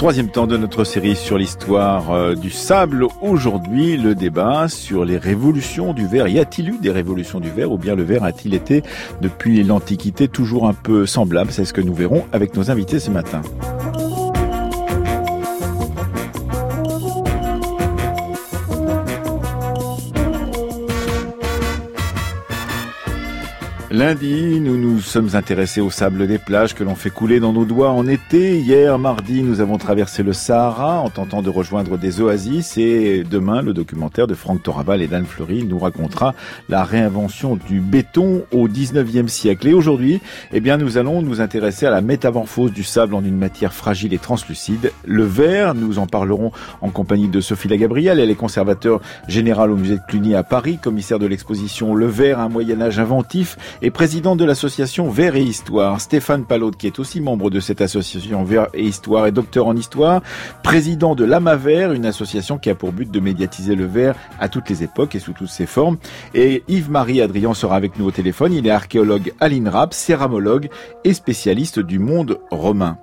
Troisième temps de notre série sur l'histoire euh, du sable. Aujourd'hui, le débat sur les révolutions du verre. Y a-t-il eu des révolutions du verre ou bien le verre a-t-il été depuis l'Antiquité toujours un peu semblable? C'est ce que nous verrons avec nos invités ce matin. Lundi, nous nous sommes intéressés au sable des plages que l'on fait couler dans nos doigts en été. Hier, mardi, nous avons traversé le Sahara en tentant de rejoindre des oasis. Et demain, le documentaire de Franck Toraval et d'Anne Fleury nous racontera la réinvention du béton au 19e siècle. Et aujourd'hui, eh bien, nous allons nous intéresser à la métamorphose du sable en une matière fragile et translucide. Le verre, nous en parlerons en compagnie de Sophie Lagabrielle. Elle est conservateur général au musée de Cluny à Paris, commissaire de l'exposition Le verre, un Moyen-Âge inventif président de l'association Vert et Histoire. Stéphane Palaude, qui est aussi membre de cette association Vert et Histoire et docteur en histoire, président de l'AMAVER, une association qui a pour but de médiatiser le verre à toutes les époques et sous toutes ses formes. Et Yves-Marie Adrian sera avec nous au téléphone. Il est archéologue à l'INRAP, céramologue et spécialiste du monde romain.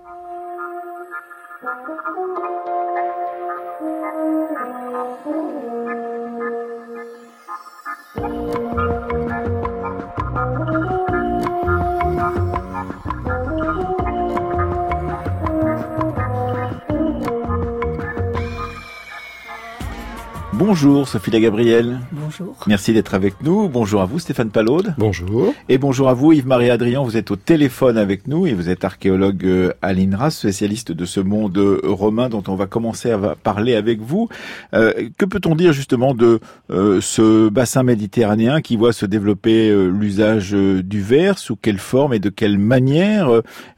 Bonjour Sophie La Gabrielle. Bonjour. Merci d'être avec nous. Bonjour à vous Stéphane Palaude. Bonjour. Et bonjour à vous Yves-Marie Adrian. Vous êtes au téléphone avec nous et vous êtes archéologue euh, à l'INRA, spécialiste de ce monde euh, romain dont on va commencer à parler avec vous. Euh, que peut-on dire justement de ce bassin méditerranéen qui voit se développer l'usage du verre? Sous quelle forme et de quelle manière?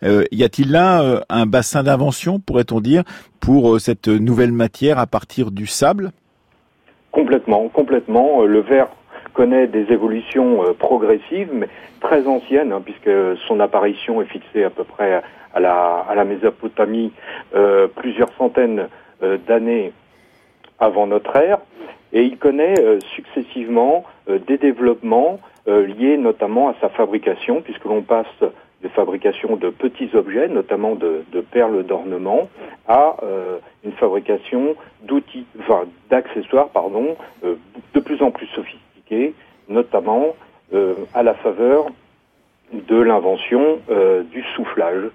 Y a-t-il là un bassin d'invention, pourrait-on dire, pour cette nouvelle matière à partir du sable? Complètement, complètement. Euh, le verre connaît des évolutions euh, progressives, mais très anciennes, hein, puisque son apparition est fixée à peu près à la, à la Mésopotamie euh, plusieurs centaines d'années avant notre ère, et il connaît successivement des développements liés notamment à sa fabrication, puisque l'on passe de fabrication de petits objets, notamment de, perles d'ornement, à euh, une fabrication d'outils, enfin d'accessoires, pardon, euh, de plus en plus sophistiqués, notamment euh, à la faveur de l'invention du soufflage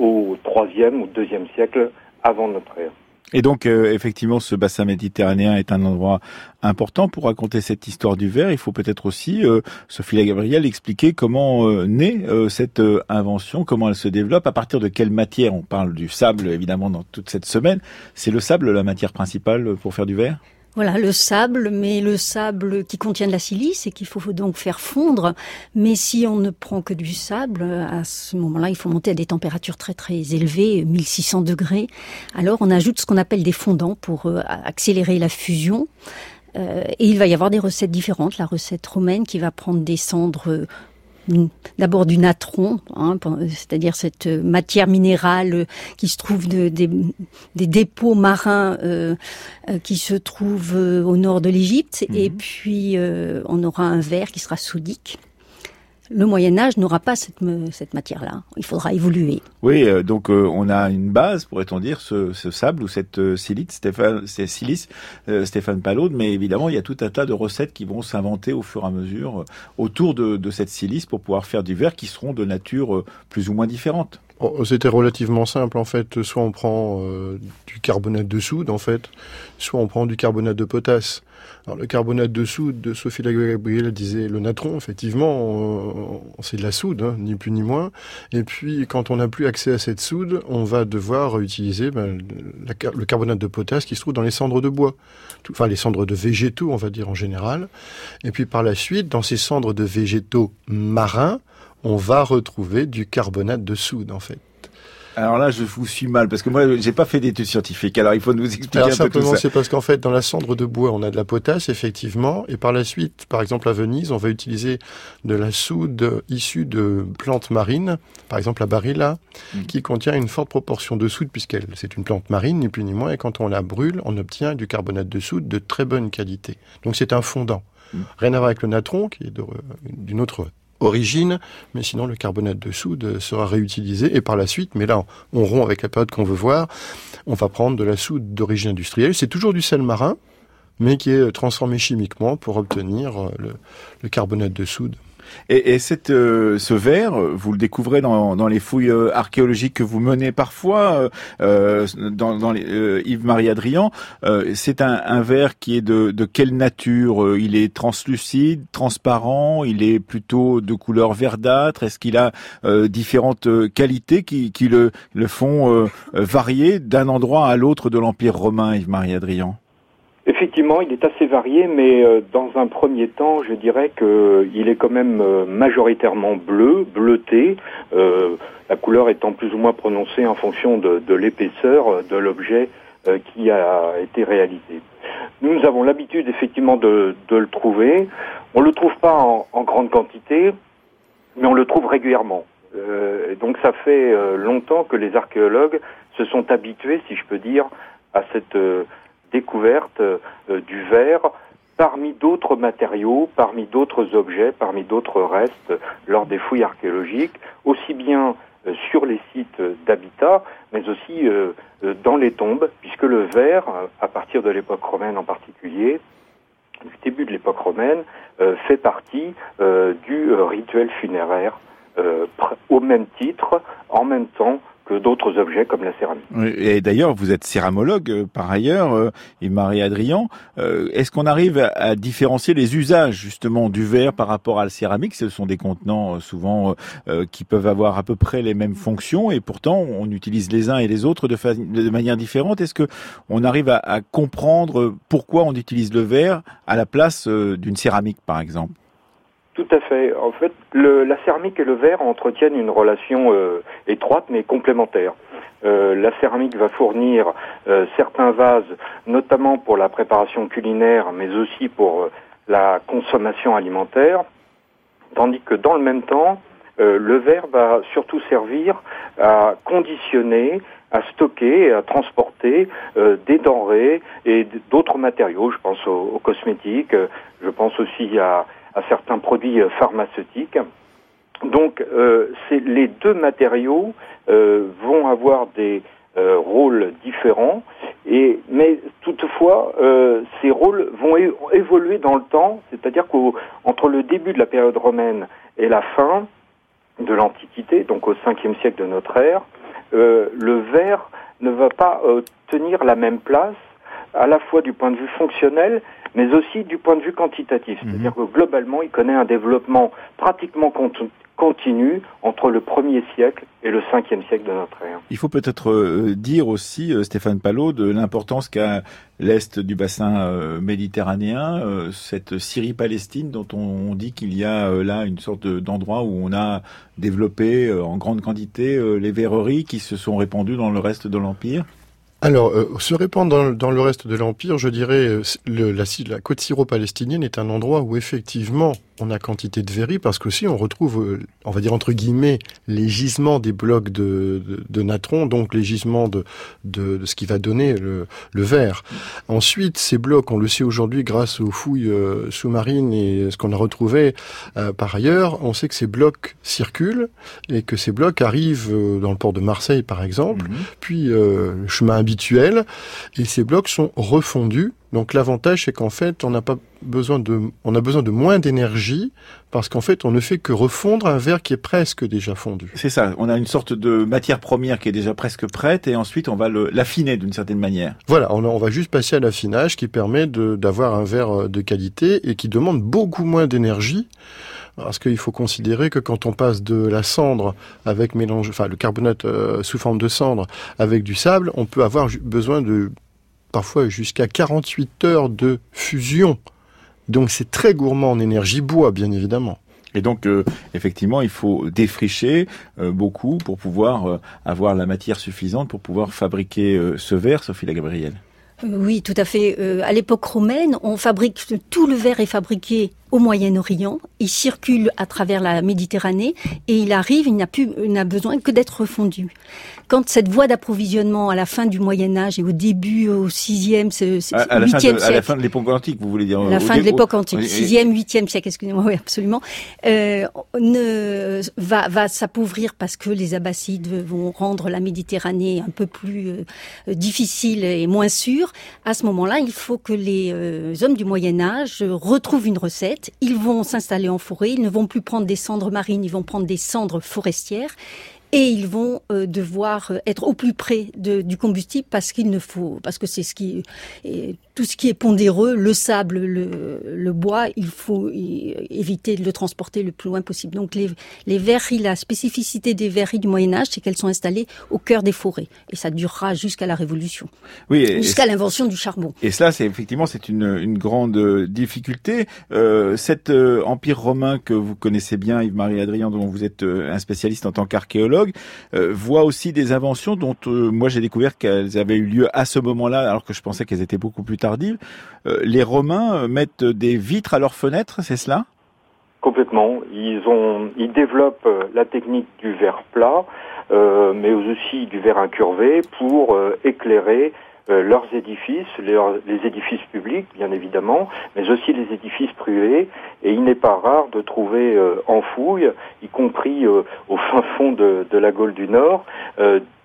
au troisième ou deuxième siècle avant notre ère. Et donc, euh, effectivement, ce bassin méditerranéen est un endroit important pour raconter cette histoire du verre. Il faut peut-être aussi, euh, Sophie Gabriel, expliquer comment euh, naît cette invention, comment elle se développe, à partir de quelle matière. On parle du sable, évidemment, dans toute cette semaine. C'est le sable la matière principale pour faire du verre? Voilà, le sable, mais le sable qui contient de la silice et qu'il faut donc faire fondre. Mais si on ne prend que du sable, à ce moment-là, il faut monter à des températures très très élevées, 1600 degrés. Alors on ajoute ce qu'on appelle des fondants pour euh, accélérer la fusion. Euh, et il va y avoir des recettes différentes. La recette romaine qui va prendre des cendres d'abord du natron, hein, c'est-à-dire cette matière minérale qui se trouve de, des, dépôts marins euh, euh, qui se trouvent euh, au nord de l'Égypte, et mhm. puis on aura un verre qui sera soudique le Moyen Âge n'aura pas cette, cette matière-là. Il faudra évoluer. Oui, euh, donc euh, on a une base, pourrait-on dire, ce, sable ou cette euh, silite, Stéphane, c'est silice, Stéphane Palaude, mais évidemment il y a tout un tas de recettes qui vont s'inventer au fur et à mesure autour de, de, cette silice pour pouvoir faire du verre qui seront de nature plus ou moins différente. Oh, c'était relativement simple en fait. Soit on prend euh, du carbonate de soude en fait, soit on prend du carbonate de potasse. Alors le carbonate de soude de Sophie Gabriel disait le natron, effectivement, c'est de la soude, hein, ni plus ni moins. Et puis quand on n'a plus accès à cette soude, on va devoir utiliser ben, le carbonate de potasse qui se trouve dans les cendres de bois, enfin les cendres de végétaux, on va dire en général. Et puis par la suite, dans ces cendres de végétaux marins, on va retrouver du carbonate de soude en fait. Alors là, je vous suis mal parce que moi, j'ai pas fait d'études scientifiques. Alors, il faut nous expliquer un simplement, peu tout ça. c'est parce qu'en fait, dans la cendre de bois, on a de la potasse, effectivement, et par la suite, par exemple à Venise, on va utiliser de la soude issue de plantes marines, par exemple la barilla, mm. qui contient une forte proportion de soude puisqu'elle c'est une plante marine, ni plus ni moins, et quand on la brûle, on obtient du carbonate de soude de très bonne qualité. Donc c'est un fondant. Mm. Rien à voir avec le natron, qui est d'une autre origine, mais sinon le carbonate de soude sera réutilisé et par la suite, mais là on rompt avec la période qu'on veut voir, on va prendre de la soude d'origine industrielle. C'est toujours du sel marin, mais qui est transformé chimiquement pour obtenir le, le carbonate de soude. Et, et euh, ce verre, vous le découvrez dans, dans, les fouilles euh, archéologiques que vous menez parfois, euh, dans, dans les, euh, Yves-Marie Adrian. c'est un, un, verre qui est de, de quelle nature Il est translucide, transparent Il est plutôt de couleur verdâtre? Est-ce qu'il a différentes qualités qui, qui le, le font varier d'un endroit à l'autre de l'Empire romain, Yves-Marie Adrian Effectivement, il est assez varié, mais euh, dans un premier temps, je dirais qu'il est quand même euh, majoritairement bleu, bleuté, euh, la couleur étant plus ou moins prononcée en fonction de, l'épaisseur de l'objet qui a été réalisé. Nous avons l'habitude effectivement de, le trouver. On ne le trouve pas en, en, grande quantité, mais on le trouve régulièrement. donc ça fait longtemps que les archéologues se sont habitués, si je peux dire, à cette découverte euh, du verre parmi d'autres matériaux, parmi d'autres objets, parmi d'autres restes lors des fouilles archéologiques, aussi bien euh, sur les sites d'habitat, mais aussi euh, dans les tombes, puisque le verre, à partir de l'époque romaine en particulier, du début de l'époque romaine, fait partie du rituel funéraire au même titre, en même temps d'autres objets comme la céramique. Et d'ailleurs, vous êtes céramologue euh, par ailleurs, euh, et Marie-Adrien. Euh, est-ce qu'on arrive à, différencier les usages justement du verre par rapport à la céramique? Ce sont des contenants souvent qui peuvent avoir à peu près les mêmes fonctions et pourtant on utilise les uns et les autres de, manière différente. Est-ce que on arrive à comprendre pourquoi on utilise le verre à la place d'une céramique par exemple? Tout à fait. En fait, le, la céramique et le verre entretiennent une relation euh, étroite mais complémentaire. Euh, la céramique va fournir euh, certains vases, notamment pour la préparation culinaire, mais aussi pour la consommation alimentaire, tandis que dans le même temps, le verre va surtout servir à conditionner, à stocker, à transporter des denrées et d'autres matériaux. Je pense aux cosmétiques, je pense aussi à à certains produits euh, pharmaceutiques. Donc, euh, les deux matériaux euh, vont avoir des euh, rôles différents, et, mais toutefois, euh, ces rôles vont évoluer dans le temps, c'est-à-dire qu'entre le début de la période romaine et la fin de l'Antiquité, donc au 5e siècle de notre ère, le verre ne va pas tenir la même place à la fois du point de vue fonctionnel, mais aussi du point de vue quantitatif. Mhm. C'est-à-dire que globalement, il connaît un développement pratiquement continu entre le premier siècle et le cinquième siècle de notre ère. Il faut peut-être euh, dire aussi, euh, Stéphane Palot, de l'importance qu'a l'est du bassin euh, méditerranéen, cette Syrie-Palestine dont on, dit qu'il y a là une sorte d'endroit où on a développé en grande quantité les verreries qui se sont répandues dans le reste de l'Empire alors, euh, se répandre dans, dans, le reste de l'Empire, je dirais, euh, le, la, la côte syro-palestinienne est un endroit où effectivement on a quantité de verreries parce qu'aussi on retrouve, euh, on va dire entre guillemets, les gisements des blocs de, de, de natron, donc les gisements de, de, de, ce qui va donner le, le verre. Ensuite, ces blocs, on le sait aujourd'hui grâce aux fouilles euh, sous-marines et ce qu'on a retrouvé euh, par ailleurs, on sait que ces blocs circulent et que ces blocs arrivent dans le port de Marseille par exemple, mhm. puis le chemin habituel, et ces blocs sont refondus donc l'avantage, c'est qu'en fait, on n'a pas besoin de, on a besoin de moins d'énergie parce qu'en fait, on ne fait que refondre un verre qui est presque déjà fondu. C'est ça. On a une sorte de matière première qui est déjà presque prête et ensuite on va l'affiner d'une certaine manière. Voilà. On, on, va juste passer à l'affinage qui permet d'avoir un verre de qualité et qui demande beaucoup moins d'énergie. Parce qu'il faut considérer que quand on passe de la cendre avec mélange, enfin le carbonate euh, sous forme de cendre avec du sable, on peut avoir besoin de parfois jusqu'à 48 heures de fusion. Donc c'est très gourmand en énergie bois, bien évidemment. Et donc, euh, effectivement, il faut défricher euh, beaucoup pour pouvoir euh, avoir la matière suffisante pour pouvoir fabriquer ce verre, Sophie la Gabrielle. Oui, tout à fait. à l'époque romaine, on fabrique tout le verre est fabriqué au Moyen-Orient, il circule à travers la Méditerranée et il arrive, il n'a plus, il n'a besoin que d'être refondu. Quand cette voie d'approvisionnement à la fin du Moyen Âge et au début au 6e, 8e siècle, à la fin de l'époque antique, vous voulez dire La fin de l'époque antique, 6e, 8e siècle, excusez-moi, oui, absolument, euh, ne, va, va s'appauvrir parce que les Abbassides vont rendre la Méditerranée un peu plus euh, difficile et moins sûre. À ce moment-là, il faut que les euh, hommes du Moyen Âge retrouvent une recette. Ils vont s'installer en forêt, ils ne vont plus prendre des cendres marines, ils vont prendre des cendres forestières. Et ils vont euh, devoir être au plus près du combustible parce qu'il ne faut parce que c'est ce qui est, tout ce qui est pondéreux, le sable, le, le, bois, il faut éviter de le transporter le plus loin possible. Donc les, les verreries, la spécificité des verreries du Moyen Âge, c'est qu'elles sont installées au cœur des forêts et ça durera jusqu'à la Révolution, oui, jusqu'à l'invention du charbon. Et cela, c'est effectivement c'est une, une grande euh, difficulté. Euh, cet euh, empire romain que vous connaissez bien, Yves-Marie Adrien, dont vous êtes euh, un spécialiste en tant qu'archéologue, voit aussi des inventions dont moi j'ai découvert qu'elles avaient eu lieu à ce moment-là, alors que je pensais qu'elles étaient beaucoup plus Euh, les Romains euh, mettent des vitres à leurs fenêtres, c'est cela? Complètement. Ils ont, ils développent euh, la technique du verre plat, mais aussi du verre incurvé pour éclairer leurs édifices, les édifices publics bien évidemment, mais aussi les édifices privés. Et il n'est pas rare de trouver en fouille, y compris au fin fond de, de, la Gaule du Nord,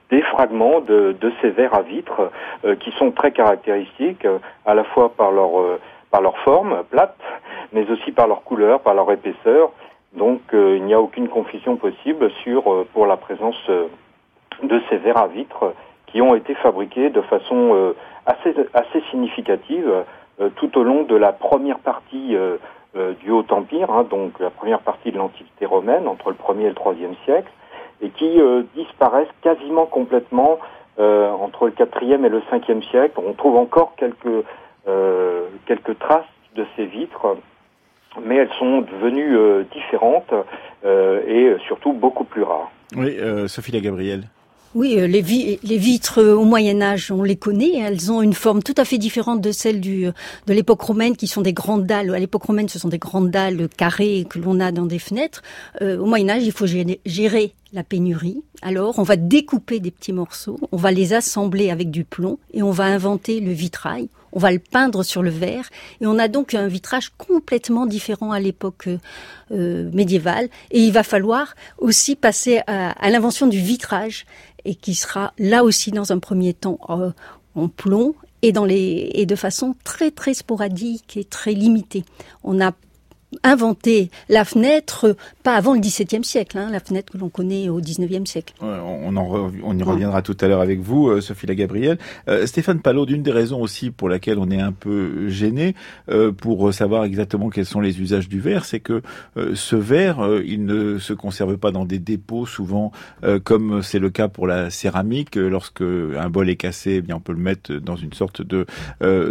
des fragments de, ces verres à vitre euh, qui sont très caractéristiques euh, à la fois par leur euh, par leur forme plate, mais aussi par leur couleur, par leur épaisseur. Donc il n'y a aucune confusion possible sur pour la présence de ces verres à vitre qui ont été fabriqués de façon assez assez significative tout au long de la première partie du Haut Empire, hein, donc la première partie de l'Antiquité romaine entre le 1er et le 3e siècle et qui euh, disparaissent quasiment complètement euh, entre le 4e et le 5e siècle. On trouve encore quelques, euh, quelques traces de ces vitres, mais elles sont devenues différentes et surtout beaucoup plus rares. Oui, Sophie La Gabrielle. Oui, euh, les, les, vitres euh, au Moyen Âge, on les connaît. Elles ont une forme tout à fait différente de celle du, euh, de l'époque romaine, qui sont des grandes dalles. À l'époque romaine, ce sont des grandes dalles carrées que l'on a dans des fenêtres. au Moyen Âge, il faut gérer, la pénurie. Alors, on va découper des petits morceaux, on va les assembler avec du plomb et on va inventer le vitrail. On va le peindre sur le verre et on a donc un vitrage complètement différent à l'époque médiévale. Et il va falloir aussi passer à l'invention du vitrage et qui sera là aussi dans un premier temps euh, en plomb et et de façon très très sporadique et très limitée. On a inventé la fenêtre pas avant le XVIIe siècle, hein, la fenêtre que l'on connaît au XIXe siècle. on, en on y reviendra tout à l'heure avec vous, euh, Sophie Lagabrielle. Euh, Stéphane Palot, d'une des raisons aussi pour laquelle on est un peu gêné euh, pour savoir exactement quels sont les usages du verre, c'est que euh, ce verre, il ne se conserve pas dans des dépôts souvent, comme c'est le cas pour la céramique. Lorsque un bol est cassé, eh bien on peut le mettre dans une sorte de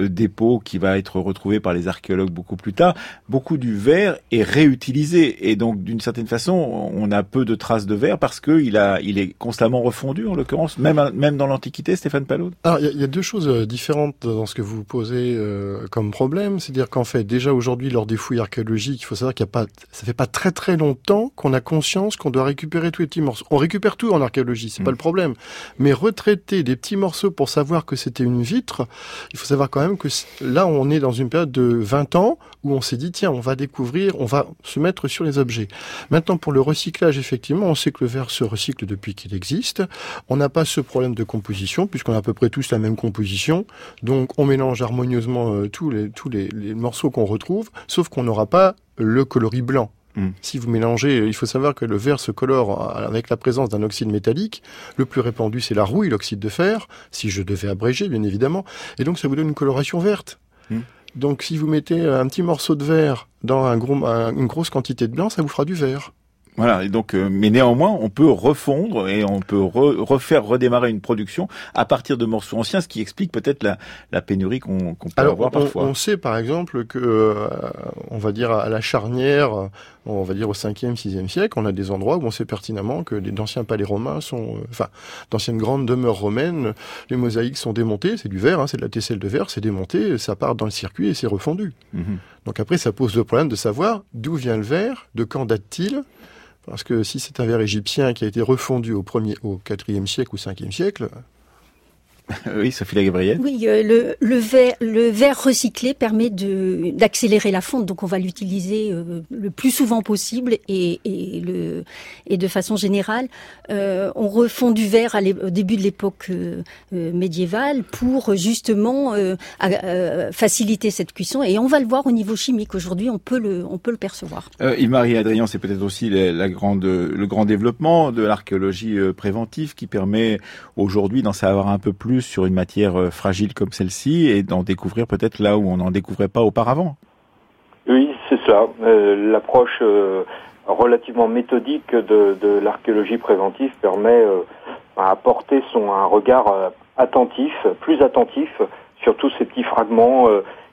dépôt qui va être retrouvé par les archéologues beaucoup plus tard. Beaucoup du verre est réutilisé et donc d'une certaine façon on a peu de traces de verre parce que il a il est constamment refondu en l'occurrence même même dans l'Antiquité Stéphane Palot. Alors il y, a deux choses euh, différentes dans ce que vous posez euh, comme problème, c'est-à-dire qu'en fait déjà aujourd'hui lors des fouilles archéologiques, il faut savoir qu'il y a pas ça fait pas très très longtemps qu'on a conscience qu'on doit récupérer tous les petits morceaux. On récupère tout en archéologie, c'est pas mm. le problème, mais retraiter des petits morceaux pour savoir que c'était une vitre, il faut savoir quand même que là on est dans une période de 20 ans où on s'est dit tiens on va découvrir on va se mettre sur les objets. Maintenant, pour le recyclage, effectivement, on sait que le verre se recycle depuis qu'il existe. On n'a pas ce problème de composition, puisqu'on a à peu près tous la même composition. Donc, on mélange harmonieusement euh, tous, les, tous les, morceaux qu'on retrouve, sauf qu'on n'aura pas le coloris blanc. Hmm. Si vous mélangez, il faut savoir que le verre se colore avec la présence d'un oxyde métallique. Le plus répandu, c'est la rouille, l'oxyde de fer, si je devais abréger, bien évidemment. Et donc, ça vous donne une coloration verte. Hmm. Donc si vous mettez un petit morceau de verre dans un gros, une grosse quantité de blanc, ça vous fera du vert. Voilà, et donc, euh, mais néanmoins, on peut refondre et on peut refaire redémarrer une production à partir de morceaux anciens, ce qui explique peut-être la, la, pénurie qu'on peut avoir parfois. On sait par exemple que, euh, on va dire à la charnière, on va dire au 5e, 6e siècle, on a des endroits où on sait pertinemment que d'anciens palais romains sont, euh, enfin, d'anciennes grandes demeures romaines, les mosaïques sont démontées, c'est du verre, hein, c'est de la tesselle de verre, c'est démonté, ça part dans le circuit et c'est refondu. Mhm. Donc après, ça pose le problème de savoir d'où vient le verre, de quand date-t-il, parce que si c'est un verre égyptien qui a été refondu au au quatrième siècle ou cinquième siècle, oui, Sophie Gabriel. Oui, euh, le, le, verre, le verre recyclé permet d'accélérer la fonte, donc on va l'utiliser euh, le plus souvent possible et, et, le, et de façon générale. Euh, on refond du verre à au début de l'époque euh, médiévale pour justement faciliter cette cuisson et on va le voir au niveau chimique. Aujourd'hui, on peut le on peut le percevoir. Yves-Marie Adrien, c'est peut-être aussi la, la, grande le grand développement de l'archéologie préventive qui permet aujourd'hui d'en savoir un peu plus sur une matière euh, fragile comme celle-ci et d'en découvrir peut-être là où on n'en découvrait pas auparavant. Oui, c'est ça. Euh, l'approche euh, relativement méthodique de, l'archéologie préventive permet d'apporter son un regard attentif, plus attentif sur tous ces petits fragments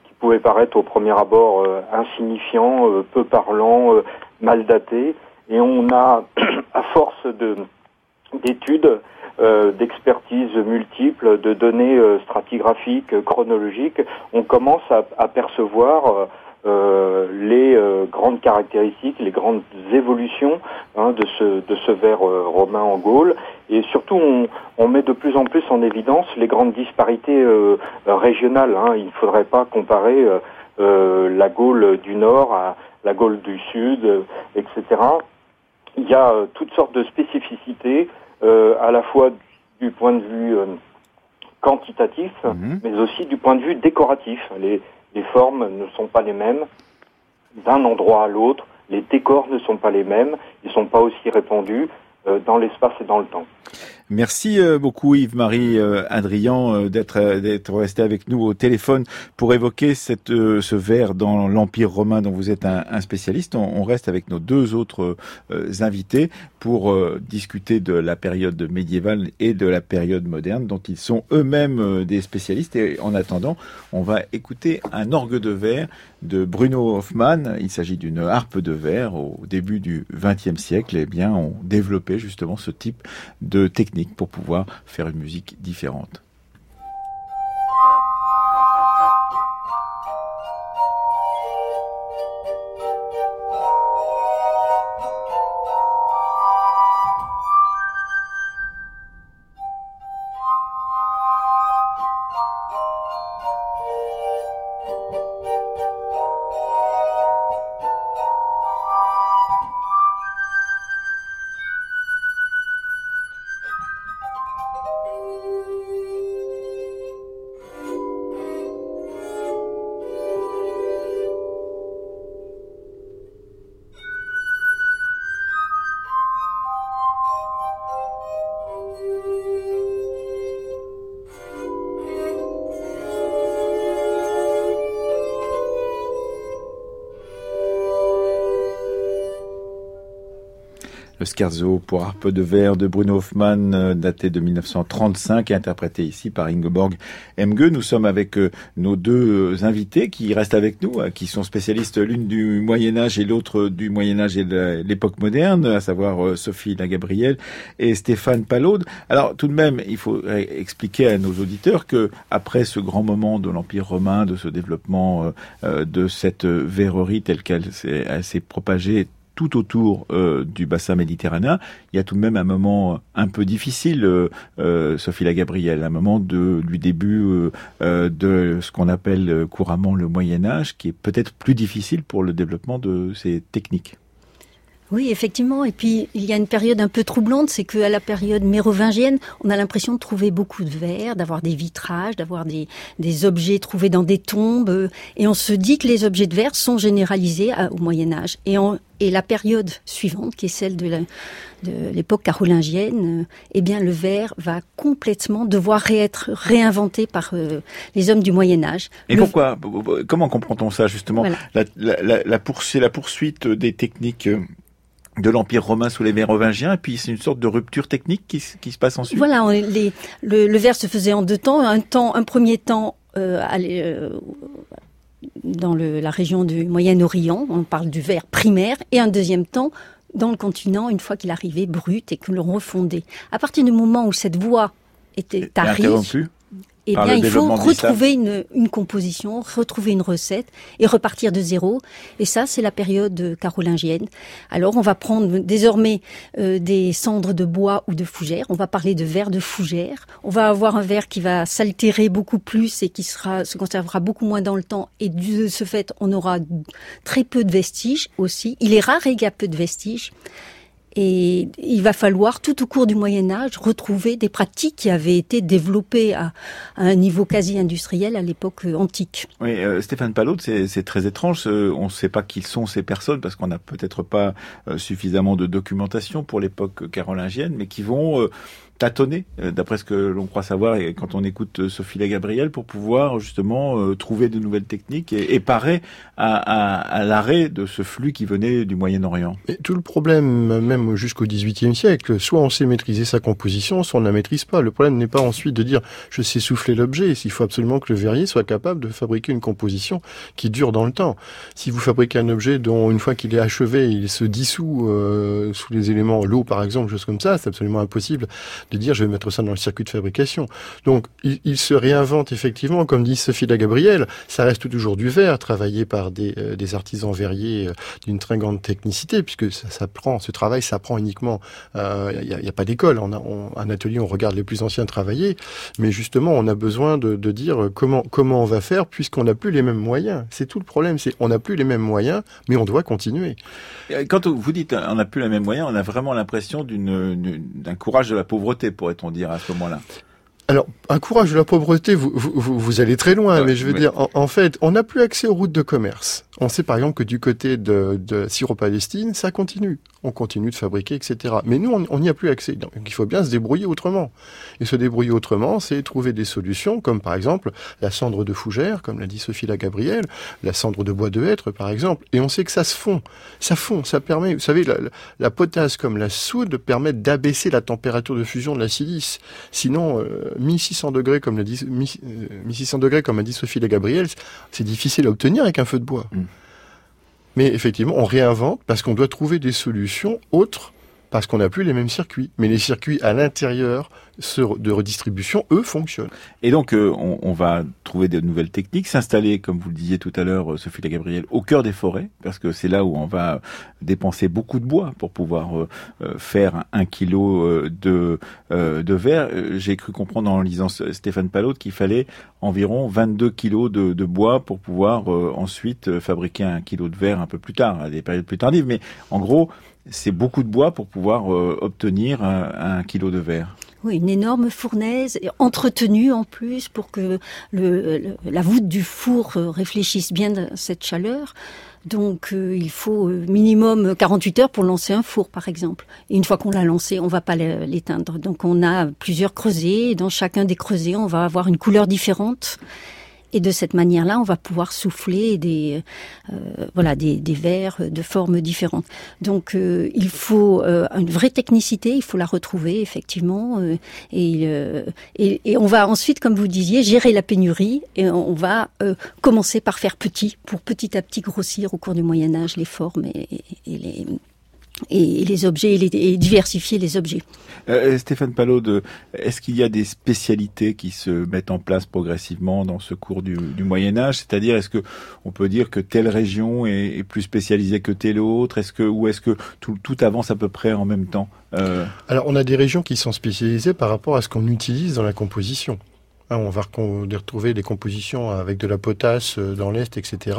qui pouvaient paraître au premier abord insignifiants, peu parlants, mal datés. Et on a, à force de d'études, d'expertise multiples, de données euh, stratigraphiques, chronologiques, on commence à, percevoir euh, les grandes caractéristiques, les grandes évolutions hein, de ce de ce vers romain en Gaule, et surtout on, met de plus en plus en évidence les grandes disparités régionales. Hein. Il ne faudrait pas comparer la Gaule du Nord à la Gaule du Sud, etc. Il y a toutes sortes de spécificités euh, à la fois du point de vue euh, quantitatif, mhm. mais aussi du point de vue décoratif. Les, les formes ne sont pas les mêmes d'un endroit à l'autre, les décors ne sont pas les mêmes, ils ne sont pas aussi répandus euh, dans l'espace et dans le temps. Merci euh, beaucoup Yves-Marie euh, Adrian euh, d'être d'être resté avec nous au téléphone pour évoquer cette ce vers dans l'Empire romain dont vous êtes un, spécialiste. On, reste avec nos deux autres invités pour discuter de la période médiévale et de la période moderne dont ils sont eux-mêmes des spécialistes. Et en attendant, on va écouter un orgue de verre de Bruno Hoffmann. Il s'agit d'une harpe de verre au début du XXe siècle. Eh bien, on développait justement ce type de technique pour pouvoir faire une musique différente. Scherzo pour harpe de verre de Bruno Hoffmann, euh, daté de 1935 et interprété ici par Ingeborg Emge. Nous sommes avec euh, nos deux euh, invités qui restent avec nous, qui sont spécialistes l'une du Moyen Âge et l'autre du Moyen Âge et de l'époque moderne, à savoir Sophie Lagabriel et Stéphane Palaude. Alors tout de même, il faut expliquer à nos auditeurs que après ce grand moment de l'Empire romain, de ce développement de cette verrerie telle qu'elle s'est propagée tout autour euh, du bassin méditerranéen, il y a tout de même un moment un peu difficile, euh, euh Sophie Gabrielle, un moment du début euh, de ce qu'on appelle couramment le Moyen Âge, qui est peut-être plus difficile pour le développement de ces techniques. Oui, effectivement. Et puis, il y a une période un peu troublante, c'est qu'à la période mérovingienne, on a l'impression de trouver beaucoup de verres, d'avoir des vitrages, d'avoir des, des, objets trouvés dans des tombes. Et on se dit que les objets de verre sont généralisés au Moyen Âge. Et, et la période suivante, qui est celle de l'époque carolingienne, eh bien le verre va complètement devoir être réinventé par euh, les hommes du Moyen Âge. Et pourquoi Comment comprend-on ça justement? La, la, la, la, poursuite des techniques euh, de l'Empire romain sous les Mérovingiens, et puis c'est une sorte de rupture technique qui, qui se passe ensuite. Voilà, les, le, le, verre se faisait en deux temps. Un temps, un premier temps euh, euh dans le, la région du Moyen-Orient, on parle du verre primaire, et un deuxième temps dans le continent, une fois qu'il arrivait brut et que l'on refondait. À partir du moment où cette voie était interrompue, eh bien, il faut retrouver une, une, composition, retrouver une recette et repartir de zéro. Et ça, c'est la période carolingienne. Alors, on va prendre désormais euh, des cendres de bois ou de fougère. On va parler de verre de fougère. On va avoir un verre qui va s'altérer beaucoup plus et qui sera se conservera beaucoup moins dans le temps. Et de ce fait, on aura très peu de vestiges aussi. Il est rare et il y a peu de vestiges. Et il va falloir, tout au cours du Moyen Âge, retrouver des pratiques qui avaient été développées à, un niveau quasi industriel à l'époque euh, antique. Oui, euh, Stéphane Palot, c'est très étrange. On ne sait pas qui sont ces personnes parce qu'on n'a peut-être pas euh, suffisamment de documentation pour l'époque carolingienne, mais qui vont tâtonner, euh, d'après ce que l'on croit savoir, et quand on écoute euh, Sophie La Gabrielle, pour pouvoir justement euh, trouver de nouvelles techniques et, parer à, à, l'arrêt de ce flux qui venait du Moyen-Orient. Tout le problème, même jusqu'au XVIIIe siècle, soit on sait maîtriser sa composition, soit on ne la maîtrise pas. Le problème n'est pas ensuite de dire je sais souffler l'objet. Il faut absolument que le verrier soit capable de fabriquer une composition qui dure dans le temps. Si vous fabriquez un objet dont une fois qu'il est achevé, il se dissout sous les éléments, l'eau par exemple, choses comme ça, c'est absolument impossible de dire je vais mettre ça dans le circuit de fabrication. Donc il, se réinvente effectivement, comme dit Sophie la Gabrielle, ça reste toujours du verre, travaillé par des, euh, des artisans verriers euh, d'une très grande technicité, puisque ça, ça prend, ce travail s'apprend uniquement, il euh, n'y a, pas d'école, un atelier, on regarde les plus anciens travailler, mais justement on a besoin de, dire comment, comment on va faire puisqu'on n'a plus les mêmes moyens. C'est tout le problème, c'est on n'a plus les mêmes moyens, mais on doit continuer. Quand vous dites on n'a plus les mêmes moyens, on a vraiment l'impression d'un courage de la pauvreté pourrait-on dire, à ce moment-là alors, un courage de la pauvreté, vous, vous, vous allez très loin, mais je veux dire, en, fait, on n'a plus accès aux routes de commerce. On sait par exemple que du côté de, de Syro-Palestine, ça continue on continue de fabriquer, etc. Mais nous, on n'y a plus accès. Donc il faut bien se débrouiller autrement. Et se débrouiller autrement, c'est trouver des solutions, comme par exemple la cendre de fougère, comme l'a dit Sophie la Gabrielle, la cendre de bois de hêtre, par exemple. Et on sait que ça se fond. Ça fond, ça permet, vous savez, la, potasse comme la soude permettent d'abaisser la température de fusion de la silice. Sinon, 1600 euh, degrés, comme l'a dit, 1600 euh, degrés, comme dit Sophie la Gabrielle, c'est difficile à obtenir avec un feu de bois. Mm. Mais effectivement, on réinvente parce qu'on doit trouver des solutions autres parce qu'on n'a plus les mêmes circuits. Mais les circuits à l'intérieur de redistribution, eux, fonctionnent. Et donc, euh, on, va trouver de nouvelles techniques, s'installer, comme vous le disiez tout à l'heure, euh, Sophie la Gabrielle, au cœur des forêts, parce que c'est là où on va dépenser beaucoup de bois pour pouvoir euh, faire un kilo de, verre. J'ai cru comprendre en lisant Stéphane Palot qu'il fallait environ 22 kilos de bois pour pouvoir ensuite fabriquer un kilo de verre un peu plus tard, à des périodes plus tardives. Mais en gros, c'est beaucoup de bois pour pouvoir obtenir un, kilo de verre. Oui, une énorme fournaise, entretenue en plus pour que la voûte du four euh, réfléchisse bien cette chaleur. Donc euh, il faut euh, minimum 48 heures pour lancer un four, par exemple. Et une fois qu'on l'a lancé, on va pas l'éteindre. Donc on a plusieurs creusets. dans chacun des creusets, on va avoir une couleur différente. Et de cette manière-là, on va pouvoir souffler des, euh, voilà, des, des verres de formes différentes. Donc, euh, il faut euh, une vraie technicité, il faut la retrouver effectivement, et, et, et, on va ensuite, comme vous disiez, gérer la pénurie et on va commencer par faire petit, pour petit à petit grossir au cours du Moyen Âge les formes et, et les et les objets et, diversifier les objets. Euh, Stéphane Palot, est-ce qu'il y a des spécialités qui se mettent en place progressivement dans ce cours du, Moyen Âge? C'est-à-dire, est-ce que on peut dire que telle région est, plus spécialisée que telle autre? Est-ce que ou est-ce que tout, tout, avance à peu près en même temps? Euh... Alors, on a des régions qui sont spécialisées par rapport à ce qu'on utilise dans la composition. Hein, on va retrouver des compositions avec de la potasse euh, dans l'Est, etc.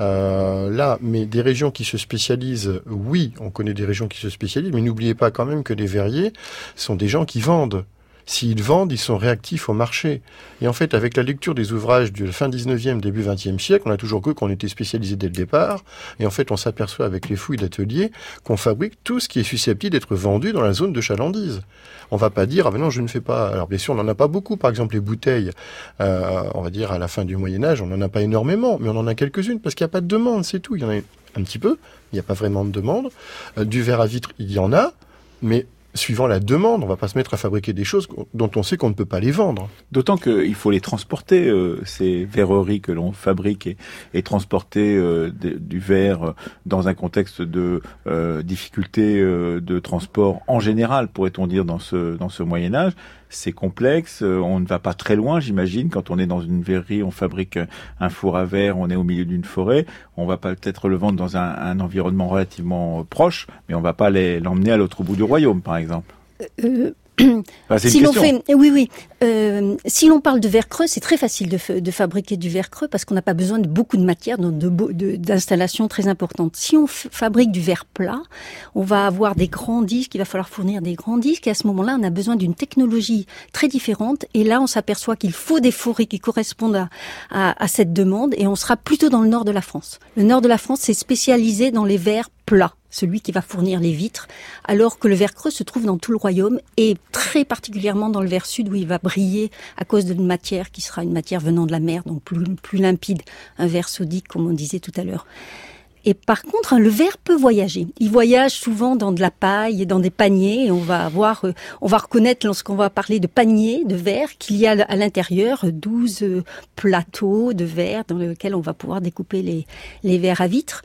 Euh, là, mais des régions qui se spécialisent, oui, on connaît des régions qui se spécialisent, mais n'oubliez pas quand même que les verriers sont des gens qui vendent. S'ils vendent, ils sont réactifs au marché. Et en fait, avec la lecture des ouvrages du fin 19e, début 20e siècle, on a toujours cru qu'on était spécialisé dès le départ. Et en fait, on s'aperçoit avec les fouilles d'ateliers qu'on fabrique tout ce qui est susceptible d'être vendu dans la zone de chalandise. On va pas dire, ah ben non, je ne fais pas. Alors bien sûr, on n'en a pas beaucoup. Par exemple, les bouteilles, euh, on va dire à la fin du Moyen Âge, on n'en a pas énormément, mais on en a quelques-unes parce qu'il n'y a pas de demande, c'est tout. Il y en a un petit peu, il n'y a pas vraiment de demande. Euh, du verre à vitre, il y en a, mais suivant la demande, on va pas se mettre à fabriquer des choses dont on sait qu'on ne peut pas les vendre. D'autant qu'il faut les transporter, euh, ces verreries que l'on fabrique et, transporter euh, du verre dans un contexte de euh, difficulté de transport en général, pourrait-on dire, dans ce, dans ce Moyen Âge c'est complexe. On ne va pas très loin, j'imagine. Quand on est dans une verrerie, on fabrique un four à verre, on est au milieu d'une forêt. On va peut-être le vendre dans un, environnement relativement proche, mais on va pas l'emmener à l'autre bout du royaume, par exemple. Euh, si l'on fait, oui, oui. Euh, si l'on parle de verre creux, c'est très facile de, de, fabriquer du verre creux parce qu'on n'a pas besoin de beaucoup de matière, d'installations très importantes. Si on fabrique du verre plat, on va avoir des grands disques. Il va falloir fournir des grands disques. Et à ce moment-là, on a besoin d'une technologie très différente. Et là, on s'aperçoit qu'il faut des forêts qui correspondent à, à, à cette demande. Et on sera plutôt dans le nord de la France. Le nord de la France, c'est spécialisé dans les verres plats celui qui va fournir les vitres, alors que le verre creux se trouve dans tout le royaume et très particulièrement dans le verre sud où il va briller à cause d'une matière qui sera une matière venant de la mer, donc plus, plus limpide, un verre sodique comme on disait tout à l'heure. Et par contre, hein, le verre peut voyager. Il voyage souvent dans de la paille et dans des paniers. Et on va avoir, euh, on va reconnaître lorsqu'on va parler de paniers de verre qu'il y a à l'intérieur 12 euh, plateaux de verre dans lesquels on va pouvoir découper les, les verres à vitre.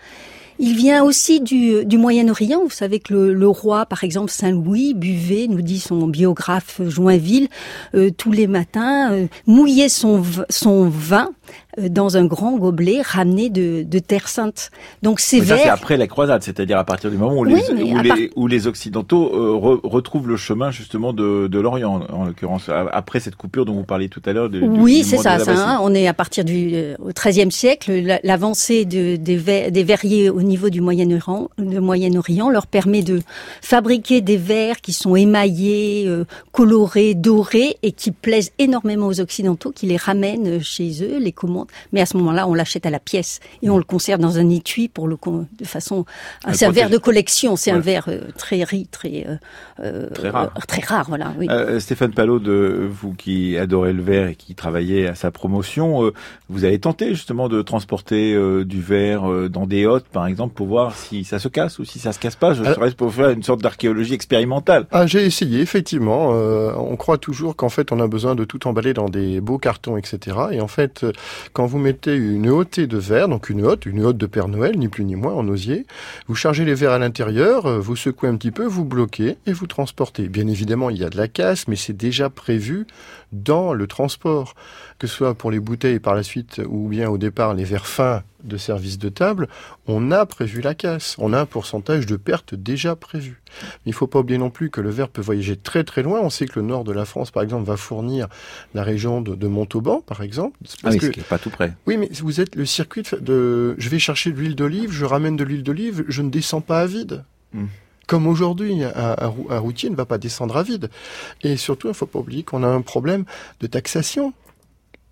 Il vient aussi du, du Moyen-Orient. Vous savez que le, roi, par exemple, Saint-Louis, buvait, nous dit son biographe Joinville, euh, tous les matins, euh, mouillait son, vin dans un grand gobelet ramené de, de Terre Sainte. Donc c'est ça, c'est après la croisade, c'est-à-dire à partir du moment où, les, où, les, où les, Occidentaux euh, retrouvent le chemin justement de, de l'Orient, en l'occurrence, après cette coupure dont vous parliez tout à l'heure. Oui, c'est ça. ça hein. on est à partir du euh, au XIIIe siècle. L'avancée de, des, des verriers au niveau du Moyen-Orient Moyen leur permet de fabriquer des verres qui sont émaillés, colorés, dorés et qui plaisent énormément aux Occidentaux, qui les ramènent chez eux, les commandent mais à ce moment-là, on l'achète à la pièce et on le conserve dans un étui pour le de façon. C'est un verre de collection, c'est un verre euh, très riche, très euh, euh, très rare, très rare, voilà. Oui. Stéphane Palot, de vous qui adorez le verre et qui travaillez à sa promotion, vous avez tenté justement de transporter du verre dans des hôtes, par exemple, pour voir si ça se casse ou si ça se casse pas. Je serais pour faire une sorte d'archéologie expérimentale. Ah, j'ai essayé effectivement. on croit toujours qu'en fait on a besoin de tout emballer dans des beaux cartons, etc. Et en fait, quand vous mettez une hotte de verre, donc une hotte, une hotte de Père Noël, ni plus ni moins, en osier, vous chargez les verres à l'intérieur, euh, vous secouez un petit peu, vous bloquez et vous transportez. Bien évidemment, il y a de la casse, mais c'est déjà prévu dans le transport, que ce soit pour les bouteilles par la suite ou bien au départ les verres fins de service de table, on a prévu la casse. On a un pourcentage de perte déjà prévu. Mais il faut pas oublier non plus que le verre peut voyager très très loin. On sait que le nord de la France, par exemple, va fournir la région de, Montauban, par exemple. ah oui, ce qui n'est pas tout près. Oui, mais vous êtes le circuit de... Je vais chercher de l'huile d'olive, je ramène de l'huile d'olive, je ne descends pas à vide. Hmm. Comme aujourd'hui, un, un, routier ne va pas descendre à vide. Et surtout, il ne faut pas oublier qu'on a un problème de taxation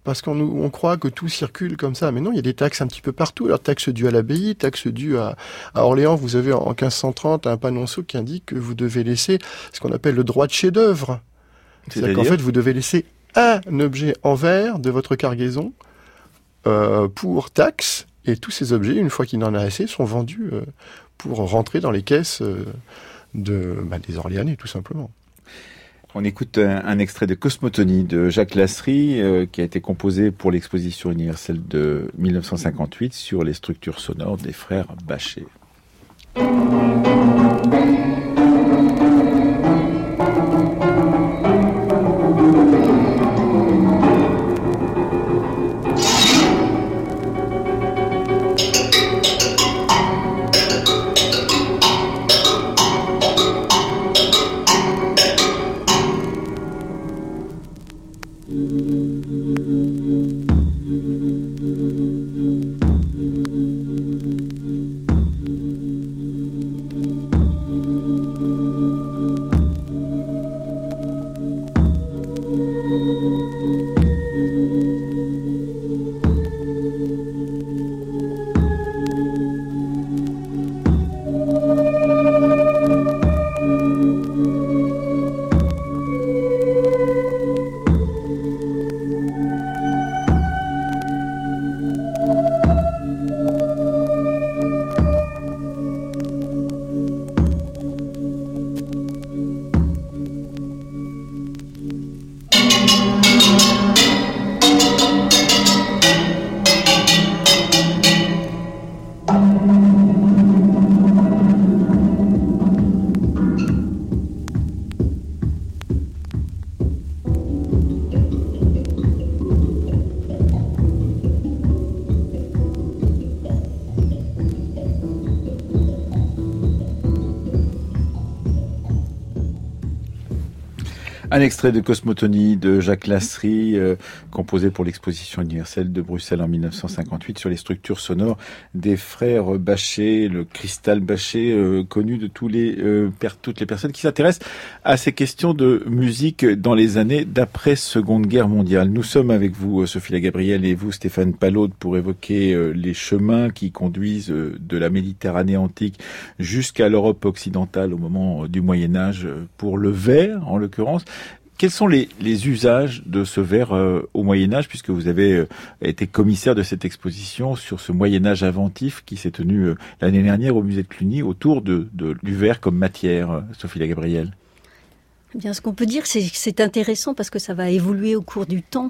parce qu'on on croit que tout circule comme ça. Mais non, il y a des taxes un petit peu partout. Alors, taxes dues à l'abbaye, taxes dues à, Orléans. Vous avez en 1530 un panonceau qui indique que vous devez laisser ce qu'on appelle le droit de chef-d'œuvre. C'est-à-dire qu'en fait, vous devez laisser un objet en verre de votre cargaison euh, pour taxe. Et tous ces objets, une fois qu'il en a assez, sont vendus euh, pour rentrer dans les caisses euh, bah, des Orléanais, tout simplement. On écoute un, extrait de Cosmotonie de Jacques Lasserie euh, qui a été composé pour l'exposition universelle de 1958 sur les structures sonores des frères Bachet. Un extrait de Cosmotonie de Jacques Lasserie, euh, composé pour l'exposition universelle de Bruxelles en 1958 sur les structures sonores des frères Bachet, le cristal Bachet, euh, connu de tous les, euh, toutes les personnes qui s'intéressent à ces questions de musique dans les années d'après Seconde Guerre mondiale. Nous sommes avec vous, Sophie Gabriel, et vous, Stéphane Palaude, pour évoquer les chemins qui conduisent de la Méditerranée antique jusqu'à l'Europe occidentale au moment du Moyen Âge pour le verre, en l'occurrence. Quels sont les, usages de ce verre euh, au Moyen Âge, puisque vous avez euh, été commissaire de cette exposition sur ce Moyen Âge inventif qui s'est tenu euh, l'année dernière au musée de Cluny autour du verre comme matière, Sophie Gabriel? Eh Bien, ce qu'on peut dire, c'est que c'est intéressant parce que ça va évoluer au cours du temps.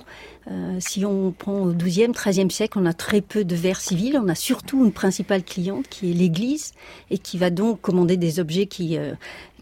si on prend au XIIe, XIIIe siècle, on a très peu de verre civil. On a surtout une principale cliente qui est l'Église et qui va donc commander des objets qui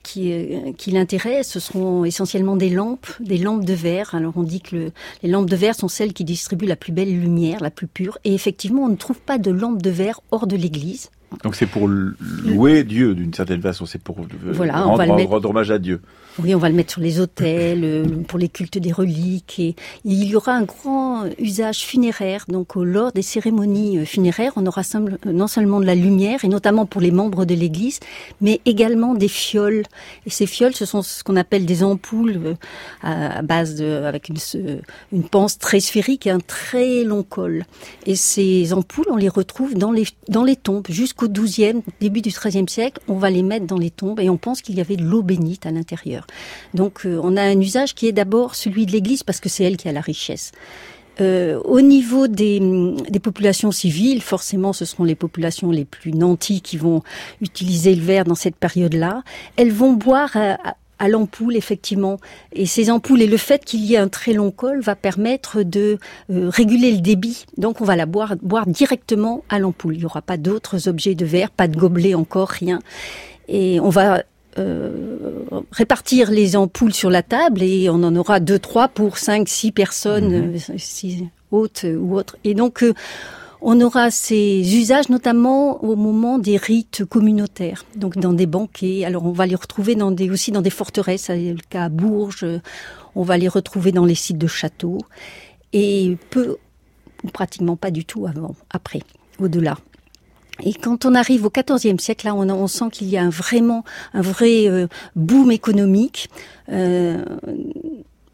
qui, euh, qui l'intéresse, ce seront essentiellement des lampes, des lampes de verre. Alors on dit que les lampes de verre sont celles qui distribuent la plus belle lumière, la plus pure. Et effectivement, on ne trouve pas de lampes de verre hors de l'église. Donc c'est pour louer Dieu d'une certaine façon, c'est pour voilà, rendre hommage à Dieu. Oui, on va le mettre sur les autels, euh, pour les cultes des reliques. Et il y aura un grand usage funéraire. Donc, lors des cérémonies euh, funéraires, on aura non seulement de la lumière, et notamment pour les membres de l'Église, mais également des fioles. Et ces fioles, ce sont ce qu'on appelle des ampoules euh, à base de, avec une, une panse très sphérique et un très long col. Et ces ampoules, on les retrouve dans les, dans les tombes. Jusqu'au 12e, début du 13e siècle, on va les mettre dans les tombes et on pense qu'il y avait de l'eau bénite à l'intérieur. Donc euh, on a un usage qui est d'abord celui de l'Église parce que c'est elle qui a la richesse. Euh, au niveau des, populations civiles, forcément, ce seront les populations les plus nanties qui vont utiliser le verre dans cette période-là. Elles vont boire à, l'ampoule, effectivement. Et ces ampoules et le fait qu'il y ait un très long col va permettre de euh, réguler le débit. Donc, on va la boire, boire directement à l'ampoule. Il n'y aura pas d'autres objets de verre, pas de gobelet encore, rien. Et on va répartir les ampoules sur la table et on en aura deux, trois pour cinq, six personnes, mhm. euh, six hôtes ou autres. Et donc, euh, on aura ces usages notamment au moment des rites communautaires, donc dans des banquets. Alors on va les retrouver dans des, aussi dans des forteresses, c'est le cas à Bourges. On va les retrouver dans les sites de châteaux et peu, pratiquement pas du tout avant, après, au-delà. Et quand on arrive au XIVe siècle, là, on, on sent qu'il y a un, vraiment un vrai euh, boom économique. Euh,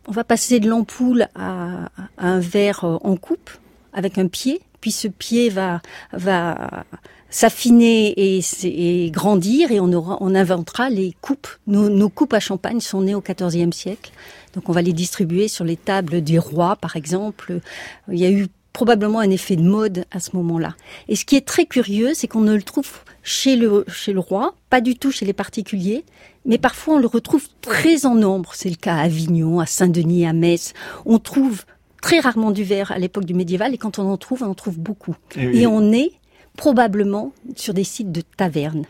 on va passer de l'ampoule à, un verre euh, en coupe avec un pied, puis ce pied va va s'affiner et, grandir, et on aura, on inventera les coupes. Nos, nos coupes à champagne sont nées au XIVe siècle, donc on va les distribuer sur les tables des rois, par exemple. Il y a eu probablement un effet de mode à ce moment-là. Et ce qui est très curieux, c'est qu'on ne le trouve chez le, chez le roi, pas du tout chez les particuliers, mais parfois on le retrouve très en nombre. C'est le cas à Avignon, à Saint-Denis, à Metz. On trouve très rarement du verre à l'époque du médiéval, et quand on en trouve, on en trouve beaucoup. Et, et on est probablement sur des sites de tavernes.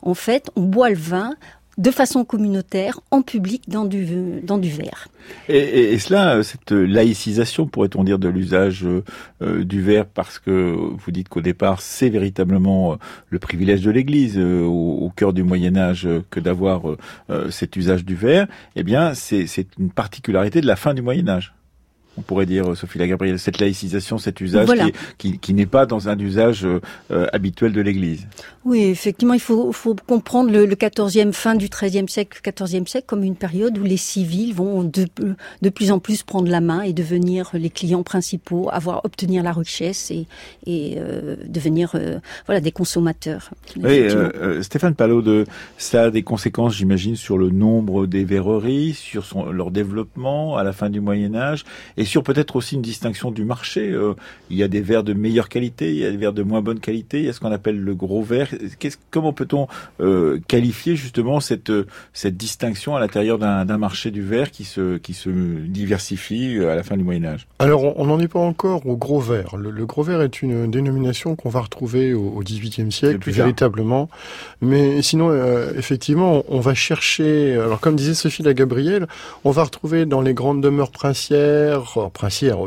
En fait, on boit le vin de façon communautaire, en public, dans du, dans du verre. Et, et, cela, cette laïcisation, pourrait-on dire, de l'usage euh, du verre, parce que vous dites qu'au départ, c'est véritablement euh, le privilège de l'Église euh, au, au, cœur du Moyen Âge que d'avoir cet usage du verre, eh bien, c'est une particularité de la fin du Moyen Âge on pourrait dire, Sophie Lagabrielle, cette laïcisation, cet usage qui, qui, n'est pas dans un usage euh, habituel de l'Église. Oui, effectivement, il faut, faut comprendre le, le 14e, fin du 13e siècle, 14e siècle comme une période où les civils vont de, de plus en plus prendre la main et devenir les clients principaux, avoir obtenir la richesse et, et euh, devenir euh, voilà des consommateurs. Oui, Stéphane Palot, de, ça a des conséquences, j'imagine, sur le nombre des verreries, sur son, leur développement à la fin du Moyen Âge et sur peut-être aussi une distinction du marché. Euh, il y a des verres de meilleure qualité, il y a des verres de moins bonne qualité, il y a ce qu'on appelle le gros verre. Comment peut-on euh, qualifier justement cette, cette distinction à l'intérieur d'un marché du verre qui se, qui se diversifie euh, à la fin du Moyen Âge? Alors on n'en est pas encore au gros verre. Le, gros verre est une dénomination qu'on va retrouver au XVIIIe siècle véritablement. Mais sinon, effectivement, on va chercher. Alors comme disait Sophie la Gabrielle, on va retrouver dans les grandes demeures princières princière,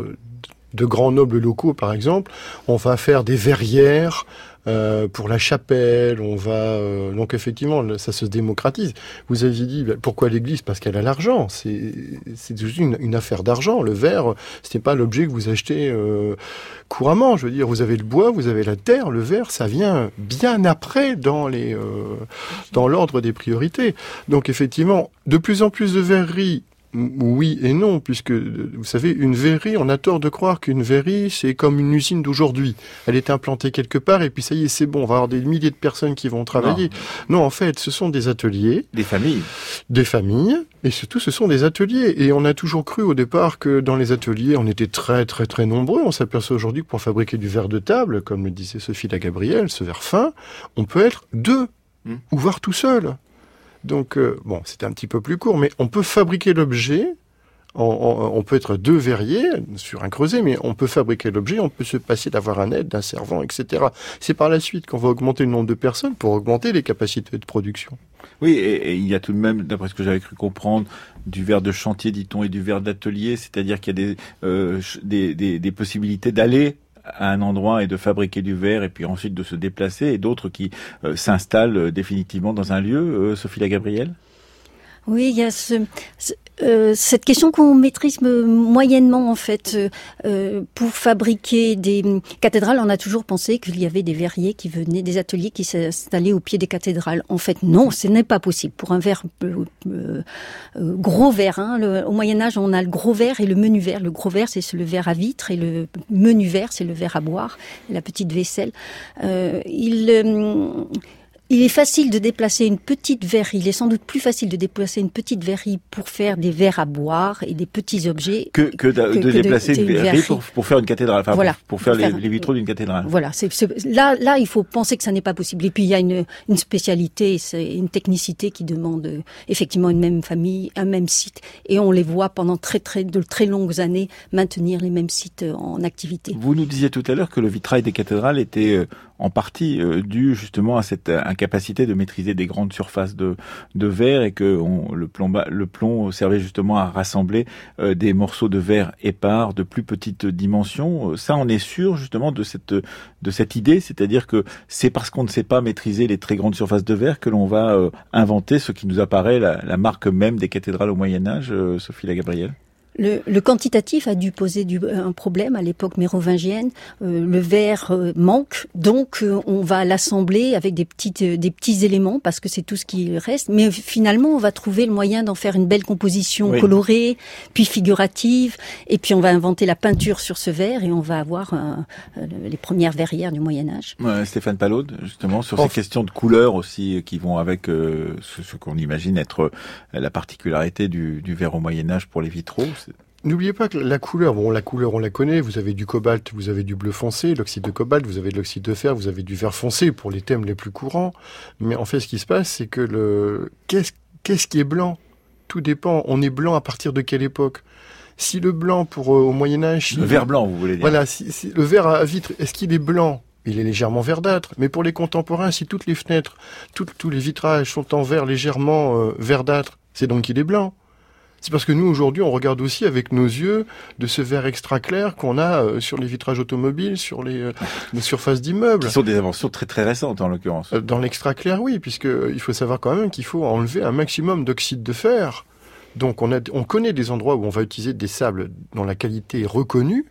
de grands nobles locaux, par exemple, on va faire des verrières euh, pour la chapelle, on va euh, donc effectivement ça se démocratise. Vous aviez dit bah, pourquoi l'Église? Parce qu'elle a l'argent. C'est c'est une, une affaire d'argent. Le verre, ce n'est pas l'objet que vous achetez euh, couramment. Je veux dire, vous avez le bois, vous avez la terre. Le verre, ça vient bien après dans les dans l'ordre des priorités. Donc effectivement, de plus en plus de verreries oui et non, puisque vous savez, une verrerie, on a tort de croire qu'une verrerie, c'est comme une usine d'aujourd'hui. Elle est implantée quelque part et puis ça y est, c'est bon, on va avoir des milliers de personnes qui vont travailler. Non. en fait, ce sont des ateliers. Des familles. Des familles, et surtout ce sont des ateliers. Et on a toujours cru au départ que dans les ateliers, on était très très très nombreux. On s'aperçoit aujourd'hui que pour fabriquer du verre de table, comme le disait Sophie Lagabrielle, ce verre fin, on peut être deux, hmm. ou voir tout seul. Donc, euh, bon, c'est un petit peu plus court, mais on peut fabriquer l'objet. On, peut être deux verriers sur un creuset, mais on peut fabriquer l'objet, on peut se passer d'avoir un aide, d'un servant, etc. C'est par la suite qu'on va augmenter le nombre de personnes pour augmenter les capacités de production. Oui, et, il y a tout de même, d'après ce que j'avais cru comprendre, du verre de chantier, dit-on, et du verre d'atelier, c'est-à-dire qu'il y a des, euh, des, des possibilités d'aller à un endroit et de fabriquer du verre et puis ensuite de se déplacer et d'autres qui euh, s'installent euh, définitivement dans un lieu. Euh, Sophie la Gabrielle? Oui, il y a ce, euh, cette question qu'on maîtrise moyennement en fait. Euh, pour fabriquer des cathédrales, on a toujours pensé qu'il y avait des verriers qui venaient, des ateliers qui s'installaient au pied des cathédrales. En fait, non, ce n'est pas possible. Pour un verre euh, gros verre, hein, au Moyen Âge, on a le gros verre et le menu verre. Le gros verre, c'est le verre à vitre et le menu verre, c'est le verre à boire, la petite vaisselle. il il est facile de déplacer une petite verrerie. Il est sans doute plus facile de déplacer une petite verrerie pour faire des verres à boire et des petits objets que, que, de, déplacer une verrerie, pour, faire une cathédrale. Enfin, voilà, pour, faire, les, vitraux d'une cathédrale. Voilà. Là, là, il faut penser que ça n'est pas possible. Et puis il y a une, une spécialité, c'est une technicité qui demande euh, effectivement une même famille, un même site, et on les voit pendant très très de très longues années maintenir les mêmes sites euh, en activité. Vous nous disiez tout à l'heure que le vitrail des cathédrales était euh, en partie euh, dû justement à cette euh, incapacité de maîtriser des grandes surfaces de, verre et que le, plomb, servait justement à rassembler euh, des morceaux de verre épars de plus petite dimension. Ça, on est sûr justement de cette, de idée, c'est-à-dire que c'est parce qu'on ne sait pas maîtriser les très grandes surfaces de verre que l'on va inventer ce qui nous apparaît la, la marque même des cathédrales au Moyen Âge, Sophie la Gabrielle. Le, le, quantitatif a dû poser du, un problème à l'époque mérovingienne. Euh, le verre euh, manque, donc euh, on va l'assembler avec des petites, des petits éléments parce que c'est tout ce qui reste. Mais finalement, on va trouver le moyen d'en faire une belle composition colorée, puis figurative, et puis on va inventer la peinture sur ce verre et on va avoir les premières verrières du Moyen Âge. Ouais, Stéphane Palaude, justement, sur ces questions de couleurs aussi qui vont avec ce, ce qu'on imagine être la particularité du, du verre au Moyen Âge pour les vitraux. N'oubliez pas que la couleur, bon, la couleur, on la connaît. Vous avez du cobalt, vous avez du bleu foncé, l'oxyde de cobalt, vous avez de l'oxyde de fer, vous avez du vert foncé pour les thèmes les plus courants. Mais en fait, ce qui se passe, c'est que le, qu'est-ce, qu'est-ce qui est blanc? Tout dépend. On est blanc à partir de quelle époque? Si le blanc pour, euh, au Moyen-Âge. Le vert blanc, vous voulez dire. Voilà. Si, le verre à vitre, est-ce qu'il est blanc? il est légèrement verdâtre. Mais pour les contemporains, si toutes les fenêtres, tous les vitrages sont en verre légèrement euh, verdâtre, c'est donc qu'il est blanc. C'est parce que nous, aujourd'hui, on regarde aussi avec nos yeux de ce verre extra clair qu'on a euh, sur les vitrages automobiles, sur les, euh, surfaces d'immeubles. Qui sont des inventions très très récentes, en l'occurrence. Euh, dans l'extra clair, oui, puisque il faut savoir quand même qu'il faut enlever un maximum d'oxyde de fer. Donc on, a, on connaît des endroits où on va utiliser des sables dont la qualité est reconnue,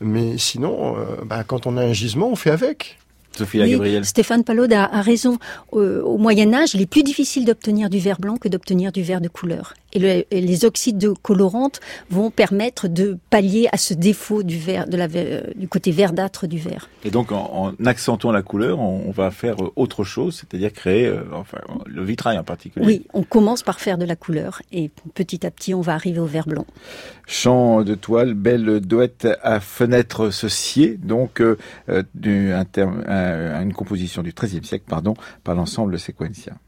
mais sinon, bah, quand on a un gisement, on fait avec. Sophie Stéphane Palode a, raison. Au, Moyen Âge, il est plus difficile d'obtenir du verre blanc que d'obtenir du verre de couleur. Et, les oxydes de colorantes vont permettre de pallier à ce défaut du verre, de la, du côté verdâtre du verre. Et donc, en, accentuant la couleur, on, va faire autre chose, c'est-à-dire créer, euh, enfin, le vitrail en particulier. Oui, on commence par faire de la couleur et petit à petit, on va arriver au verre blanc. Champ de toile, belle douette à fenêtre scier, donc euh, euh du, un, terme, une composition du XIIIe siècle, pardon, par l'ensemble séquentien.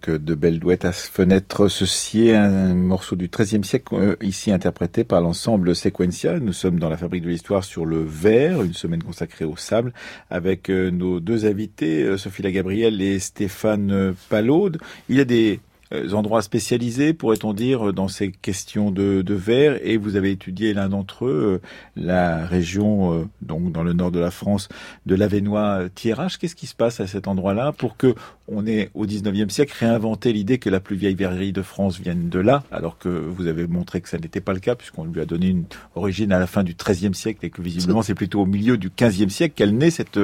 Donc de Belle Douette à fenêtre ceci un morceau du XIIIe siècle euh, ici interprété par l'ensemble Sequencia. Nous sommes dans la fabrique de l'histoire sur le verre, une semaine consacrée au sable, avec euh, nos deux invités, euh, Sophie Gabrielle et Stéphane Palaude. Il y a des euh, endroits spécialisés, pourrait-on dire, dans ces questions de, verre. Et vous avez étudié l'un d'entre eux, euh, la région, euh, donc dans le nord de la France, de l'Avenois Thiérache. Qu'est-ce qui se passe à cet endroit-là pour que on ait au 19e siècle réinventé l'idée que la plus vieille verrerie de France vienne de là, alors que vous avez montré que ça n'était pas le cas, puisqu'on lui a donné une origine à la fin du XIIIe siècle et que visiblement c'est plutôt au milieu du XVe siècle qu'elle naît cette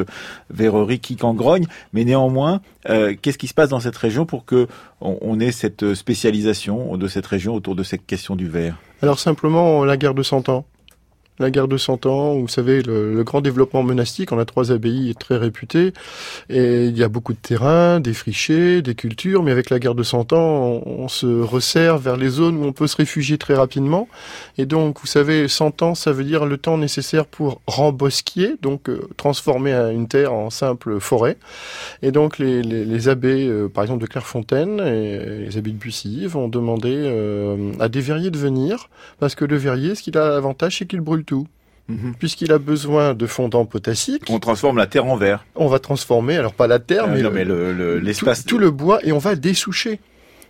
verrerie qui cangrogne. Mais néanmoins, qu'est-ce qui se passe dans cette région pour que on, ait cette spécialisation de cette région autour de cette question du verre? Alors simplement la guerre de Cent Ans la guerre de Cent Ans, vous savez, le, grand développement monastique, on a trois abbayes très réputées, et il y a beaucoup de terrains, des frichés, des cultures, mais avec la guerre de Cent Ans, on, se resserre vers les zones où on peut se réfugier très rapidement. Et donc, vous savez, Cent Ans, ça veut dire le temps nécessaire pour rembosquier, donc euh, transformer une terre en simple forêt. Et donc, les, les, abbés, euh, par exemple, de Clairefontaine et les abbés de Bussy vont demander euh, à des verriers de venir, parce que le verrier, ce qu'il a l'avantage, c'est qu'il brûle tout. Mhm. Puisqu'il a besoin de fondant potassique. On transforme la terre en verre. On va transformer, alors pas la terre, ah, mais, l'espace. tout, le bois, et on va dessoucher.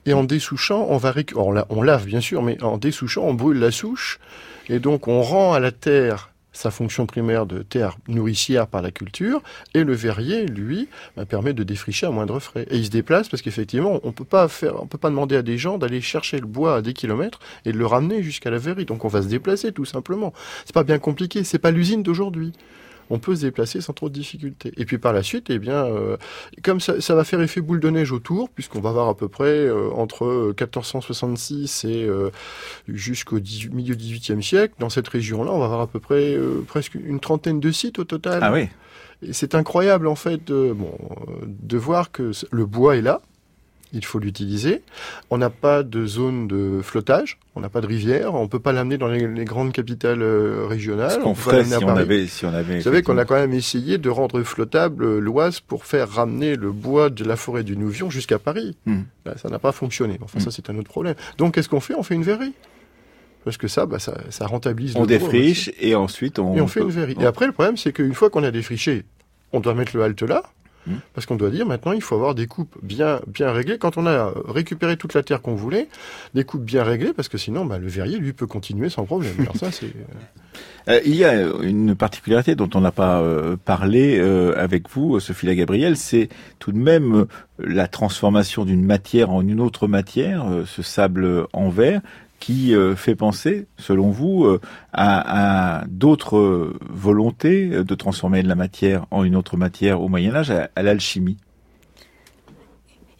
Et en dessouchant, on va on lave bien sûr, mais en dessouchant, on brûle la souche. Et donc, on rend à la terre sa fonction primaire de terre nourricière par la culture, et le verrier, lui, bah, permet de défricher à moindre frais. Et il se déplace parce qu'effectivement, on peut peut pas demander à des gens d'aller chercher le bois à des kilomètres et de le ramener jusqu'à la verrerie. Donc on va se déplacer tout simplement. C'est pas bien compliqué, c'est pas l'usine d'aujourd'hui on peut se déplacer sans trop de difficultés. Et puis par la suite, eh bien, euh, comme ça, ça, va faire effet boule de neige autour, puisqu'on va avoir à peu près euh, entre 1466 et euh, jusqu'au milieu du XVIIIe siècle, dans cette région-là, on va avoir à peu près presque une trentaine de sites au total. Ah oui. c'est incroyable en fait de, bon, de voir que le bois est là, il faut l'utiliser. On n'a pas de zone de flottage, on n'a pas de rivière, on peut pas l'amener dans les, grandes capitales euh, régionales. Ce qu'on ferait si on, avait, si on avait. Vous savez qu'on a quand même essayé de rendre flottable euh, l'Oise pour faire ramener le bois de la forêt du Nouvion jusqu'à Paris. Hmm. Ben, ça n'a pas fonctionné. Enfin, ça hmm. c'est un autre problème. Donc qu'est-ce qu'on fait? On fait une verrerie parce que ça, bah, ça, ça rentabilise. On défriche et ensuite on. Et on fait une verrerie. Et après, le problème, c'est qu'une fois qu'on a défriché, on doit mettre le halte là. Hmm. Parce qu'on doit dire maintenant, il faut avoir des coupes bien, bien réglées. Quand on a récupéré toute la terre qu'on voulait, des coupes bien réglées, parce que sinon, bah, le verrier, lui, peut continuer sans problème. Alors ça, c'est... Euh, euh, il y a une particularité dont on n'a pas euh, parlé avec vous, Sophie Gabriel, c'est tout de même la transformation d'une matière en une autre matière, ce sable en verre qui euh, fait penser, selon vous, euh, à, d'autres volontés de transformer de la matière en une autre matière au Moyen Âge, à, l'alchimie?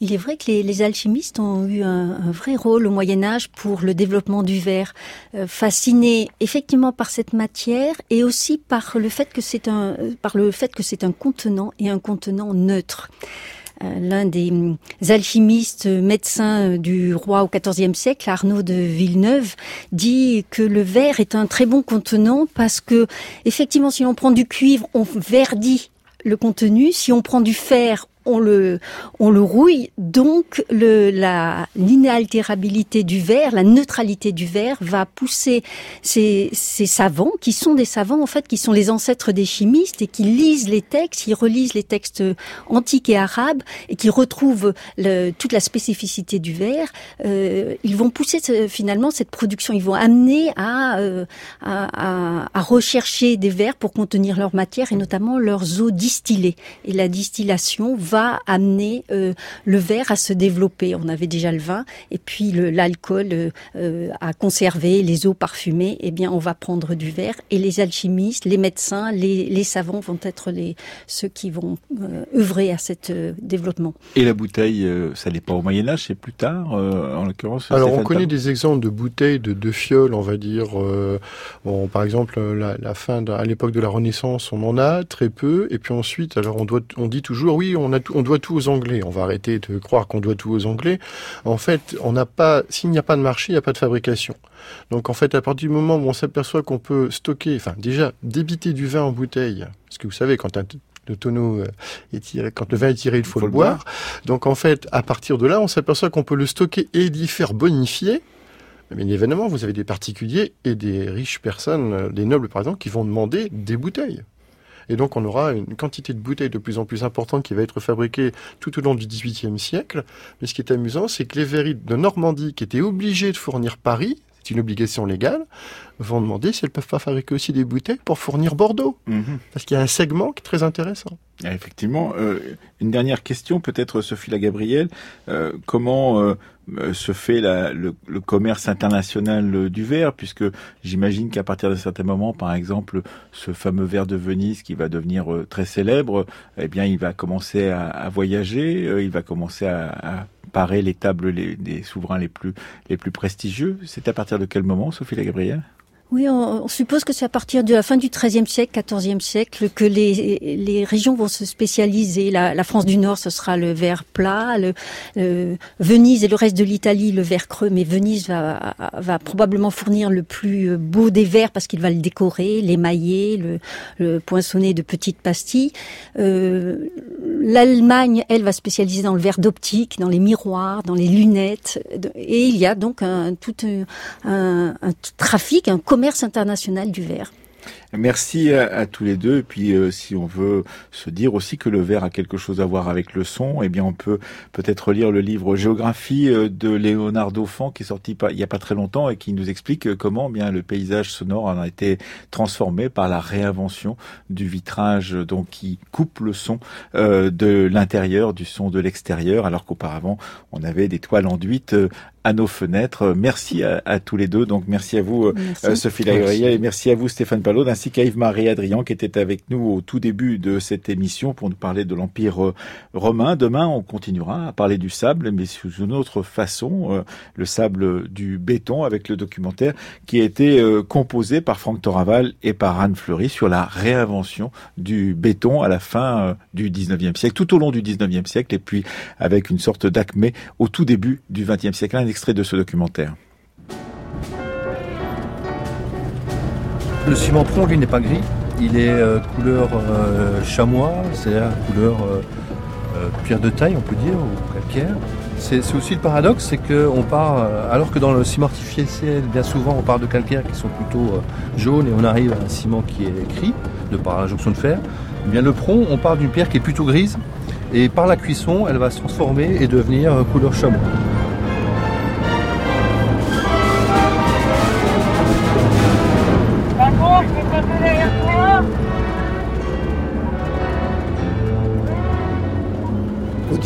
Il est vrai que les, alchimistes ont eu un, vrai rôle au Moyen Âge pour le développement du verre, euh, fascinés effectivement par cette matière et aussi par le fait que c'est un par le fait que c'est un contenant et un contenant neutre. Euh, l'un des hum, alchimistes médecins euh, du roi au XIVe siècle, Arnaud de Villeneuve, dit que le verre est un très bon contenant parce que, effectivement, si on prend du cuivre, on verdit le contenu. Si on prend du fer, on le, on le rouille. Donc, le, la, l'inaltérabilité du verre, la neutralité du verre va pousser ces, ces savants, qui sont des savants, en fait, qui sont les ancêtres des chimistes et qui lisent les textes, ils relisent les textes antiques et arabes et qui retrouvent le, toute la spécificité du verre. Euh, ils vont pousser finalement cette production, ils vont amener à, euh, à, à, à rechercher des verres pour contenir leur matière et notamment leurs eaux distillées. Et la distillation va va amener euh, le verre à se développer. On avait déjà le vin et puis l'alcool euh, euh, à conserver, les eaux parfumées. Eh bien, on va prendre du verre et les alchimistes, les médecins, les, savants vont être les ceux qui vont œuvrer à cet développement. Et la bouteille, ça n'est pas au Moyen Âge, c'est plus tard, en l'occurrence. Alors, on connaît des exemples de bouteilles de, de fioles, on va dire. bon, par exemple, la, fin à l'époque de la Renaissance, on en a très peu. Et puis ensuite, alors on doit, on dit toujours, oui, on a on doit tout aux Anglais. On va arrêter de croire qu'on doit tout aux Anglais. En fait, on n'a pas, s'il n'y a pas de marché, il n'y a pas de fabrication. Donc en fait, à partir du moment où on s'aperçoit qu'on peut stocker, enfin déjà débiter du vin en bouteille, parce que vous savez, quand un le tonneau euh, est tiré, quand le vin est tiré, il faut, le, boire. Donc en fait, à partir de là, on s'aperçoit qu'on peut le stocker et l'y faire bonifier. Mais évidemment, vous avez des particuliers et des riches personnes, des nobles par exemple, qui vont demander des bouteilles. Et donc on aura une quantité de bouteilles de plus en plus importante qui va être fabriquée tout au long du XVIIIe siècle. Mais ce qui est amusant, c'est que les verrites de Normandie, qui étaient obligées de fournir Paris, c'est une obligation légale, vont demander si elles peuvent pas fabriquer aussi des bouteilles pour fournir Bordeaux. Mhm. Parce qu'il y a un segment qui est très intéressant. Ah, effectivement. Euh, une dernière question, peut-être Sophie La Gabrielle. Euh, comment euh, se fait la, le, le, commerce international du verre? Puisque j'imagine qu'à partir d'un certain moment, par exemple, ce fameux verre de Venise qui va devenir très célèbre, eh bien, il va commencer à, à voyager, il va commencer à, à parer les tables les, des souverains les plus les plus prestigieux. C'est à partir de quel moment, Sophie La Gabrielle? Oui, on, suppose que c'est à partir de la fin du XIIIe siècle, XIVe siècle, que les, les régions vont se spécialiser. La, France du Nord, ce sera le verre plat. Venise et le reste de l'Italie, le verre creux. Mais Venise va, probablement fournir le plus beau des verres parce qu'il va le décorer, l'émailler, le, le poinçonner de petites pastilles. Euh, L'Allemagne, elle, va spécialiser dans le verre d'optique, dans les miroirs, dans les lunettes. Et il y a donc tout un, un trafic, un international du verre. Merci à, tous les deux. Et puis, euh, si on veut se dire aussi que le verre a quelque chose à voir avec le son, eh bien, on peut peut-être lire le livre Géographie euh, de Léonard Dauphin, qui est sorti il y a pas très longtemps et qui nous explique comment eh bien le paysage sonore a été transformé par la réinvention du vitrage, donc qui coupe le son euh, de l'intérieur du son de l'extérieur, alors qu'auparavant on avait des toiles enduites à nos fenêtres. Merci à, tous les deux. Donc merci à vous Sophie Lagriel et merci à vous Stéphane Palot ainsi Yves-Marie Adrian qui était avec nous au tout début de cette émission pour nous parler de l'Empire euh, romain. Demain, on continuera à parler du sable, mais sous une autre façon, euh, le sable du béton avec le documentaire qui a été euh, composé par Franck Toraval et par Anne Fleury sur la réinvention du béton à la fin du 19e siècle, tout au long du 19e siècle, et puis avec une sorte d'acmé au tout début du 20e siècle. Un extrait de ce documentaire. Le ciment prong, lui, n'est pas gris. Il est euh, couleur euh, chamois, c'est-à-dire couleur euh, pierre de taille, on peut dire, ou calcaire. C'est aussi le paradoxe, c'est qu'on part, alors que dans le ciment artificiel, bien souvent, on part de calcaire qui sont plutôt jaunes et on arrive à un ciment qui est gris, de par la jonction de fer. Eh bien, le prong, on part d'une pierre qui est plutôt grise et par la cuisson, elle va se transformer et devenir couleur chamois.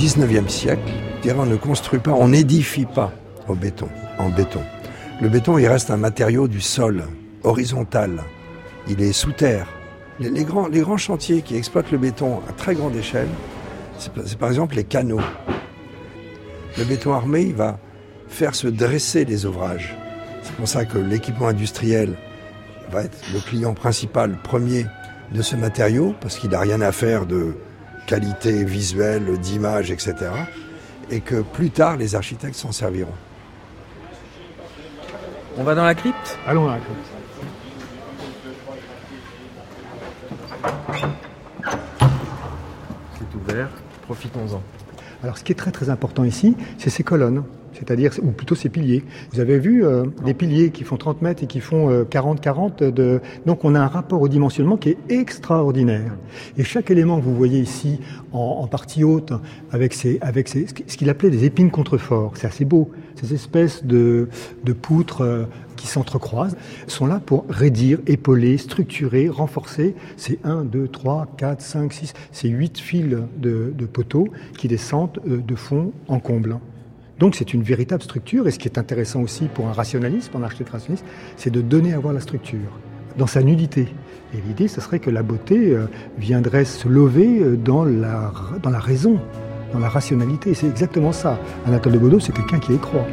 19e siècle, on ne construit pas, on n'édifie pas au béton, en béton. Le béton, il reste un matériau du sol, horizontal. Il est sous terre. Les, grands, les grands chantiers qui exploitent le béton à très grande échelle, c'est par exemple les canaux. Le béton armé, il va faire se dresser les ouvrages. C'est pour ça que l'équipement industriel va être le client principal premier de ce matériau, parce qu'il n'a rien à faire de qualité visuelle, d'image, etc. Et que plus tard, les architectes s'en serviront. On va dans la crypte? Allons dans la crypte. C'est ouvert, profitons-en. Alors ce qui est très très important ici, c'est ces colonnes c'est-à-dire, ou plutôt ces piliers. Vous avez vu euh, des piliers qui font 30 mètres et qui font 40-40 euh, de... Donc on a un rapport au dimensionnement qui est extraordinaire. Et chaque élément que vous voyez ici, en, partie haute, avec, ces, avec ces, ce qu'il appelait des épines contreforts, c'est assez beau, ces espèces de, de poutres euh, qui s'entrecroisent, sont là pour raidir, épauler, structurer, renforcer ces 1, 2, 3, 4, 5, 6, ces 8 fils de, poteaux qui descendent de fond en comble. Donc c'est une véritable structure, et ce qui est intéressant aussi pour un rationaliste, pour un architecte rationaliste, c'est de donner à voir la structure, dans sa nudité. Et l'idée, ce serait que la beauté euh, viendrait se lever euh, dans la, dans la raison, dans la rationalité. C'est exactement ça. Anatole de Baudot, c'est quelqu'un qui y croit.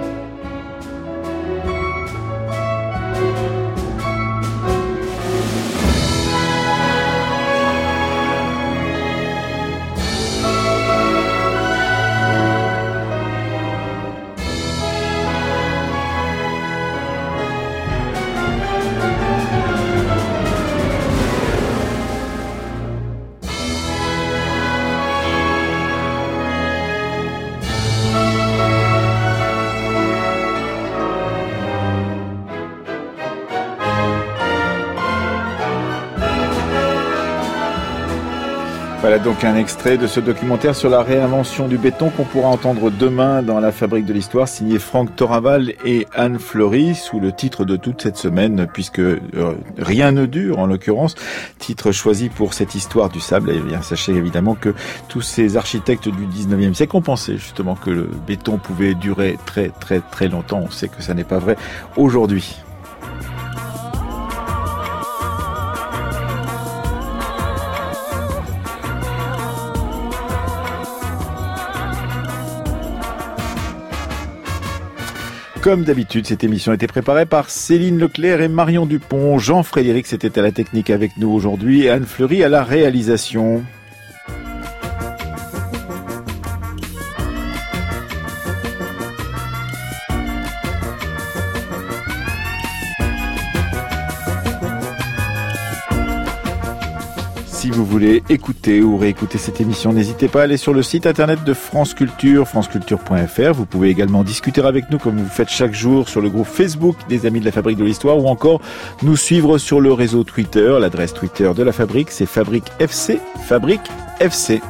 Donc un extrait de ce documentaire sur la réinvention du béton qu'on pourra entendre demain dans la Fabrique de l'Histoire, signé Franck Toraval et Anne Fleury, sous le titre de toute cette semaine, puisque euh, rien ne dure en l'occurrence, titre choisi pour cette histoire du sable. Et bien sachez évidemment que tous ces architectes du 19e siècle ont pensé justement que le béton pouvait durer très très très longtemps. On sait que ça n'est pas vrai aujourd'hui. Comme d'habitude, cette émission a été préparée par Céline Leclerc et Marion Dupont. Jean-Frédéric, c'était à la technique avec nous aujourd'hui et Anne Fleury à la réalisation. Voulez écouter ou réécouter cette émission, n'hésitez pas à aller sur le site internet de France Culture, franceculture.fr. Vous pouvez également discuter avec nous comme vous faites chaque jour sur le groupe Facebook des Amis de la Fabrique de l'Histoire ou encore nous suivre sur le réseau Twitter. L'adresse Twitter de la Fabrique, c'est Fabrique FC, Fabrique FC.